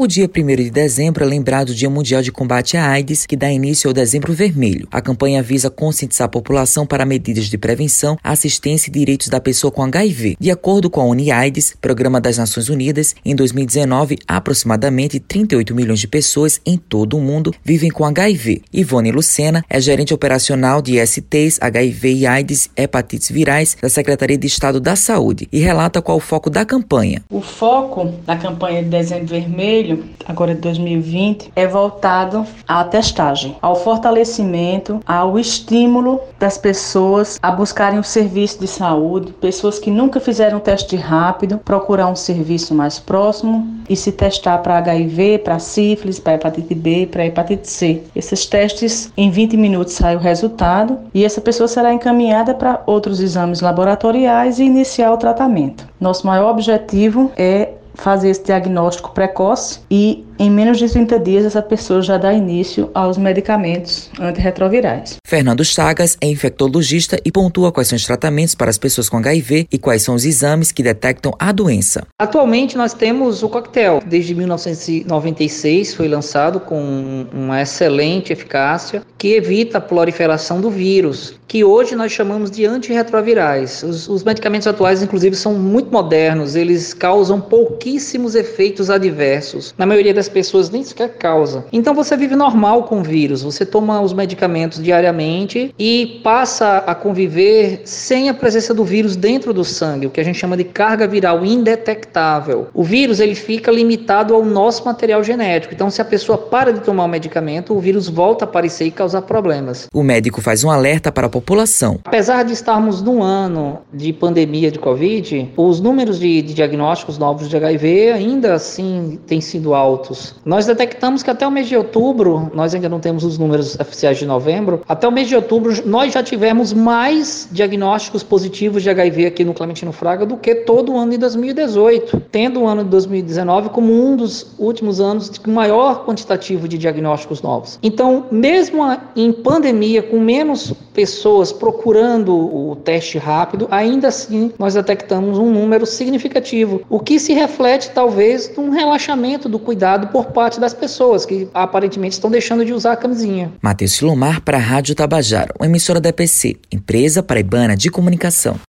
O dia 1 de dezembro é lembrado o Dia Mundial de Combate à AIDS, que dá início ao Dezembro Vermelho. A campanha visa conscientizar a população para medidas de prevenção, assistência e direitos da pessoa com HIV. De acordo com a UNIAIDS, Programa das Nações Unidas, em 2019, aproximadamente 38 milhões de pessoas em todo o mundo vivem com HIV. Ivone Lucena é gerente operacional de STs, HIV e AIDS, hepatites virais da Secretaria de Estado da Saúde e relata qual o foco da campanha. O foco da campanha de Dezembro Vermelho agora de 2020, é voltado à testagem, ao fortalecimento, ao estímulo das pessoas a buscarem o serviço de saúde, pessoas que nunca fizeram teste rápido, procurar um serviço mais próximo e se testar para HIV, para sífilis, para hepatite B, para hepatite C. Esses testes, em 20 minutos sai o resultado e essa pessoa será encaminhada para outros exames laboratoriais e iniciar o tratamento. Nosso maior objetivo é fazer esse diagnóstico precoce e em menos de 30 dias essa pessoa já dá início aos medicamentos antirretrovirais. Fernando Chagas é infectologista e pontua quais são os tratamentos para as pessoas com HIV e quais são os exames que detectam a doença. Atualmente nós temos o coquetel, desde 1996 foi lançado com uma excelente eficácia que evita a proliferação do vírus, que hoje nós chamamos de antirretrovirais. Os, os medicamentos atuais, inclusive, são muito modernos, eles causam pouquíssimos efeitos adversos. Na maioria das pessoas nem sequer causa. Então você vive normal com o vírus, você toma os medicamentos diariamente e passa a conviver sem a presença do vírus dentro do sangue, o que a gente chama de carga viral indetectável. O vírus ele fica limitado ao nosso material genético. Então se a pessoa para de tomar o medicamento, o vírus volta a aparecer e causar problemas. O médico faz um alerta para a população. Apesar de estarmos num ano de pandemia de Covid, os números de, de diagnósticos novos de HIV ainda assim têm sido altos. Nós detectamos que até o mês de outubro, nós ainda não temos os números oficiais de novembro, até o mês de outubro nós já tivemos mais diagnósticos positivos de HIV aqui no Clementino Fraga do que todo o ano de 2018, tendo o ano de 2019 como um dos últimos anos com maior quantitativo de diagnósticos novos. Então, mesmo em pandemia, com menos pessoas procurando o teste rápido, ainda assim nós detectamos um número significativo, o que se reflete talvez num relaxamento do cuidado por parte das pessoas que aparentemente estão deixando de usar a camisinha. Matheus Silomar para a Rádio Tabajaro, uma emissora da EPC, empresa paraibana de comunicação.